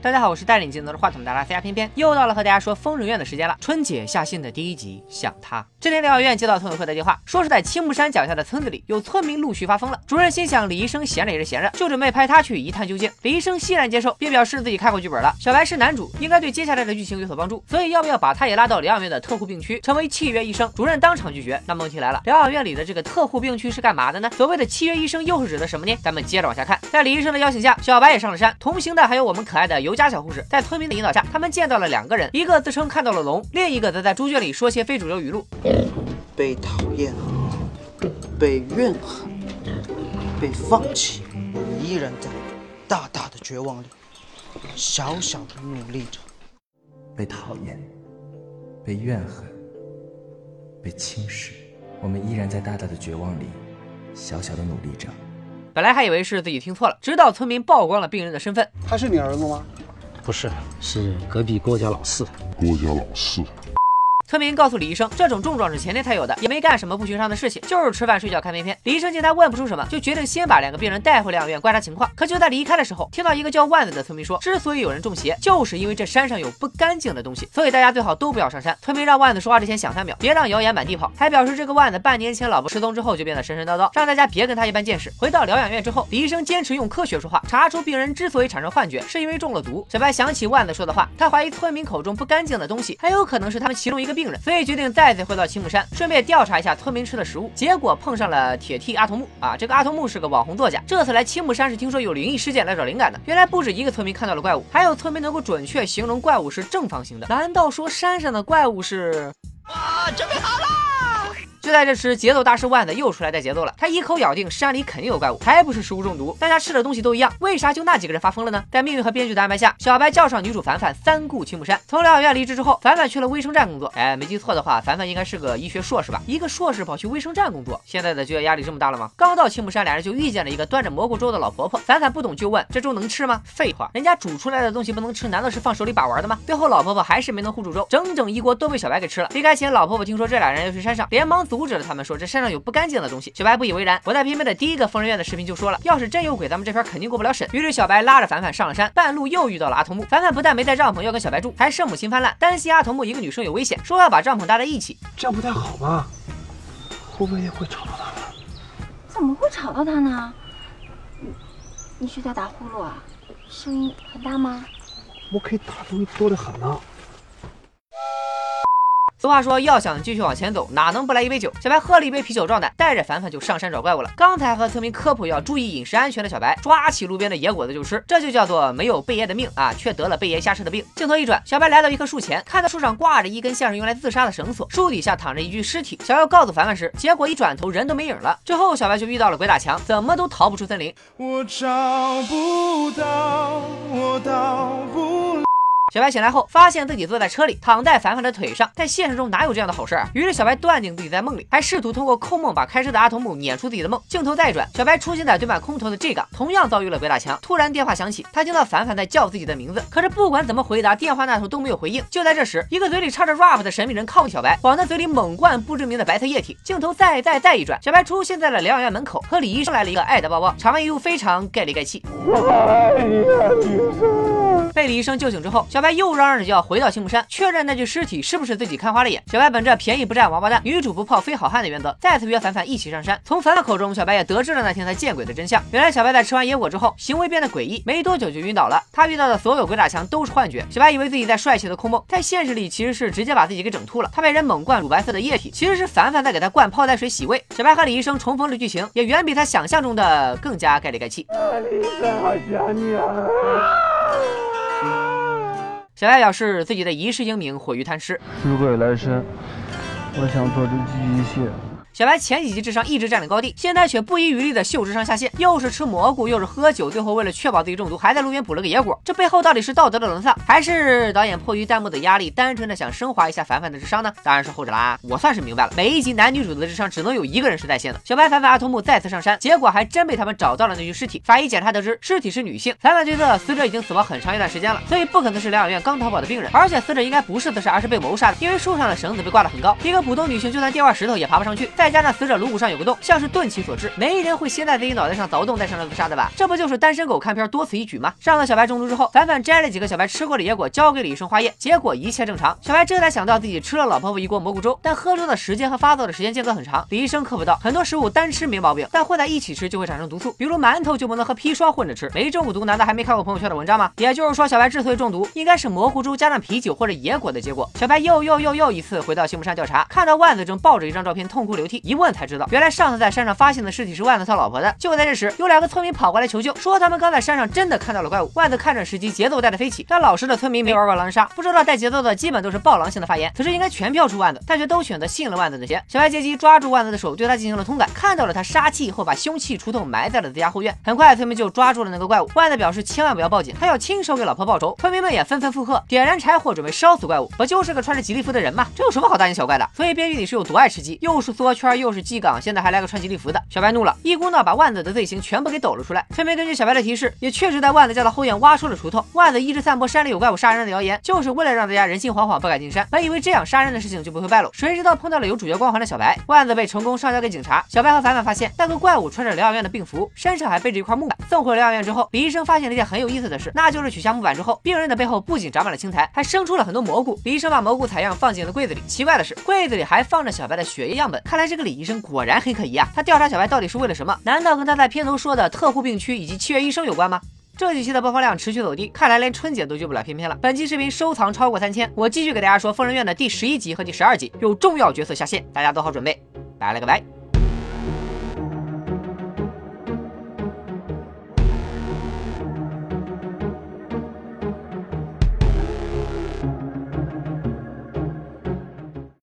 大家好，我是带领技能的话筒的拉斯亚偏偏，又到了和大家说疯人院的时间了。春姐下线的第一集，想他。这天疗养院接到村委会的电话，说是在青木山脚下的村子里有村民陆续发疯了。主任心想李医生闲着也是闲着，就准备派他去一探究竟。李医生欣然接受，并表示自己看过剧本了，小白是男主，应该对接下来的剧情有所帮助，所以要不要把他也拉到疗养院的特护病区，成为契约医生？主任当场拒绝。那问题来了，疗养院里的这个特护病区是干嘛的呢？所谓的契约医生又是指的什么呢？咱们接着往下看，在李医生的邀请下，小白也上了山，同行的还有我们可爱的尤家小护士，在村民的引导下，他们见到了两个人，一个自称看到了龙，另一个则在猪圈里说些非主流语录。被讨厌，被怨恨，被放弃，我们依然在大大的绝望里，小小的努力着。被讨厌，被怨恨，被轻视，我们依然在大大的绝望里，小小的努力着。本来还以为是自己听错了，直到村民曝光了病人的身份。他是你儿子吗？不是，是隔壁郭家老四。郭家老四。村民告诉李医生，这种症状是前天才有的，也没干什么不寻常的事情，就是吃饭睡觉看片片。李医生见他问不出什么，就决定先把两个病人带回疗养院观察情况。可就在离开的时候，听到一个叫万子的村民说，之所以有人中邪，就是因为这山上有不干净的东西，所以大家最好都不要上山。村民让万子说话之前想三秒，别让谣言满地跑，还表示这个万子半年前老婆失踪之后就变得神神叨叨，让大家别跟他一般见识。回到疗养院之后，李医生坚持用科学说话，查出病人之所以产生幻觉，是因为中了毒。小白想起万子说的话，他怀疑村民口中不干净的东西，很有可能是他们其中一个病人，所以决定。再次回到青木山，顺便调查一下村民吃的食物，结果碰上了铁 T 阿童木啊！这个阿童木是个网红作家，这次来青木山是听说有灵异事件来找灵感的。原来不止一个村民看到了怪物，还有村民能够准确形容怪物是正方形的。难道说山上的怪物是？哇，准备好了！就在这时，节奏大师万子又出来带节奏了。他一口咬定山里肯定有怪物，还不是食物中毒。大家吃的东西都一样，为啥就那几个人发疯了呢？在命运和编剧的安排下，小白叫上女主凡凡三顾青木山。从疗养院离职之后，凡凡去了卫生站工作。哎，没记错的话，凡凡应该是个医学硕士吧？一个硕士跑去卫生站工作，现在的就业压力这么大了吗？刚到青木山，俩人就遇见了一个端着蘑菇粥的老婆婆。凡凡不懂就问：“这粥能吃吗？”废话，人家煮出来的东西不能吃，难道是放手里把玩的吗？最后老婆婆还是没能护住粥，整整一锅都被小白给吃了。离开前，老婆婆听说这俩人要去山上，连忙阻止了他们，说这山。上有不干净的东西，小白不以为然。我在片片的第一个疯人院的视频就说了，要是真有鬼，咱们这片肯定过不了审。于是小白拉着凡凡上了山，半路又遇到了阿童木。凡凡不但没带帐篷要跟小白住，还圣母心泛滥，担心阿童木一个女生有危险，说要把帐篷搭在一起，这样不太好吧？会不会会吵到他呢？怎么会吵到他呢？你你是在打呼噜啊？声音很大吗？我可以打东西多得很呢。话说，要想继续往前走，哪能不来一杯酒？小白喝了一杯啤酒壮胆，带着凡凡就上山找怪物了。刚才和村民科普要注意饮食安全的小白，抓起路边的野果子就吃，这就叫做没有贝爷的命啊，却得了贝爷瞎吃的病。镜头一转，小白来到一棵树前，看到树上挂着一根像是用来自杀的绳索，树底下躺着一具尸体，想要告诉凡凡时，结果一转头人都没影了。之后小白就遇到了鬼打墙，怎么都逃不出森林。我找不到，我到不。小白醒来后，发现自己坐在车里，躺在凡凡的腿上。在现实中哪有这样的好事啊？于是小白断定自己在梦里，还试图通过控梦把开车的阿童木撵出自己的梦。镜头再转，小白出现在堆满空投的 G 港，同样遭遇了鬼打墙。突然电话响起，他听到凡凡在叫自己的名字，可是不管怎么回答，电话那头都没有回应。就在这时，一个嘴里插着 rap 的神秘人靠近小白，往他嘴里猛灌不知名的白色液体。镜头再再再一转，小白出现在了疗养院门口，和李医生来了一个爱的抱抱，场面一度非常盖里盖气。被李医生救醒之后，小白又嚷嚷着要。回到青木山，确认那具尸体是不是自己看花了眼。小白本着便宜不占王八蛋，女主不泡非好汉的原则，再次约凡凡一起上山。从凡凡口中，小白也得知了那天他见鬼的真相。原来小白在吃完野果之后，行为变得诡异，没多久就晕倒了。他遇到的所有鬼打墙都是幻觉。小白以为自己在帅气的空梦，在现实里其实是直接把自己给整吐了。他被人猛灌乳白色的液体，其实是凡凡在给他灌泡开水洗胃。小白和李医生重逢的剧情，也远比他想象中的更加盖里盖气。李医生，好想你啊！小白表示自己的一世英名毁于贪吃。死鬼来生，我想做只机械。小白前几集智商一直占领高地，现在却不遗余力的秀智商下线，又是吃蘑菇，又是喝酒，最后为了确保自己中毒，还在路边补了个野果。这背后到底是道德的沦丧，还是导演迫于弹幕的压力，单纯的想升华一下凡凡的智商呢？当然是后者啦。我算是明白了，每一集男女主的智商只能有一个人是在线的。小白、凡凡、阿童木再次上山，结果还真被他们找到了那具尸体。法医检查得知，尸体是女性。凡凡推测死者已经死亡很长一段时间了，所以不可能是疗养院刚逃跑的病人，而且死者应该不是自杀，而是被谋杀的，因为树上的绳子被挂得很高，一个普通女性就算掉块石头也爬不上去。再再加上死者颅骨上有个洞，像是钝器所致，没人会先在自己脑袋上凿洞再上来自杀的吧？这不就是单身狗看片多此一举吗？上次小白中毒之后，凡凡摘了几个小白吃过的野果，交给了医生化验，结果一切正常。小白这才想到自己吃了老婆婆一锅蘑菇粥，但喝粥的时间和发作的时间间隔很长。李医生科普道，很多食物单吃没毛病，但混在一起吃就会产生毒素，比如馒头就不能和砒霜混着吃。没中过毒，难道还没看过朋友圈的文章吗？也就是说，小白之所以中毒，应该是蘑菇粥加上啤酒或者野果的结果。小白又又又又一次回到刑部山调查，看到万子正抱着一张照片痛哭流涕，一问才知道，原来上次在山上发现的尸体是万子他老婆的。就在这时，有两个村民跑过来求救，说他们刚在山上真的看到了怪物。万子看准时机，节奏带的飞起，但老实的村民没玩过狼人杀，不知道带节奏的基本都是暴狼性的发言。此时应该全票出万子，但却都选择信了万子的邪。小白借机抓住万子的手，对他进行了通感，看到了他杀气后把凶器出洞埋在了自家后院。很快，村民就抓住了那个怪物。万子表示千万不要报警，他要亲手给老婆报仇。村民们也纷纷附和，点燃柴火准备烧死怪物。不就是个穿着吉利服的人吗？这有什么好大惊小怪的？所以编剧里是有多爱吃鸡，又是缩圈，又是鸡岗，现在还来个穿吉利服的。小白怒了，一股脑把万子的罪行全部给抖了出来。村民根据小白的提示，也确实在万子家的后院挖出了锄头。万子一直散播山里有怪物杀人的谣言，就是为了让大家人心惶惶，不敢进山。本以为这样杀人的事情就不会败露，谁知道碰到了有主角光环的小白，万子被成功上交给警察。小白和凡凡发现那个怪物穿着疗养院的病服，身上还背着一块木板。送回疗养院之后，李医生发现了一件很有意思的事，那就是取下木板之后，病人的背后不仅长满了青苔，还生出了很多蘑菇。李医生把蘑菇采样放进了柜子里，奇怪的是，柜子里还放着小白的血液样本。看来这个李医生果然很可疑啊！他调查小白到底是为了什么？难道跟他在片头说的特护病区以及七月医生有关吗？这几期的播放量持续走低，看来连春节都救不了偏偏了。本期视频收藏超过三千，我继续给大家说《疯人院》的第十一集和第十二集，有重要角色下线，大家做好准备，拜了个拜。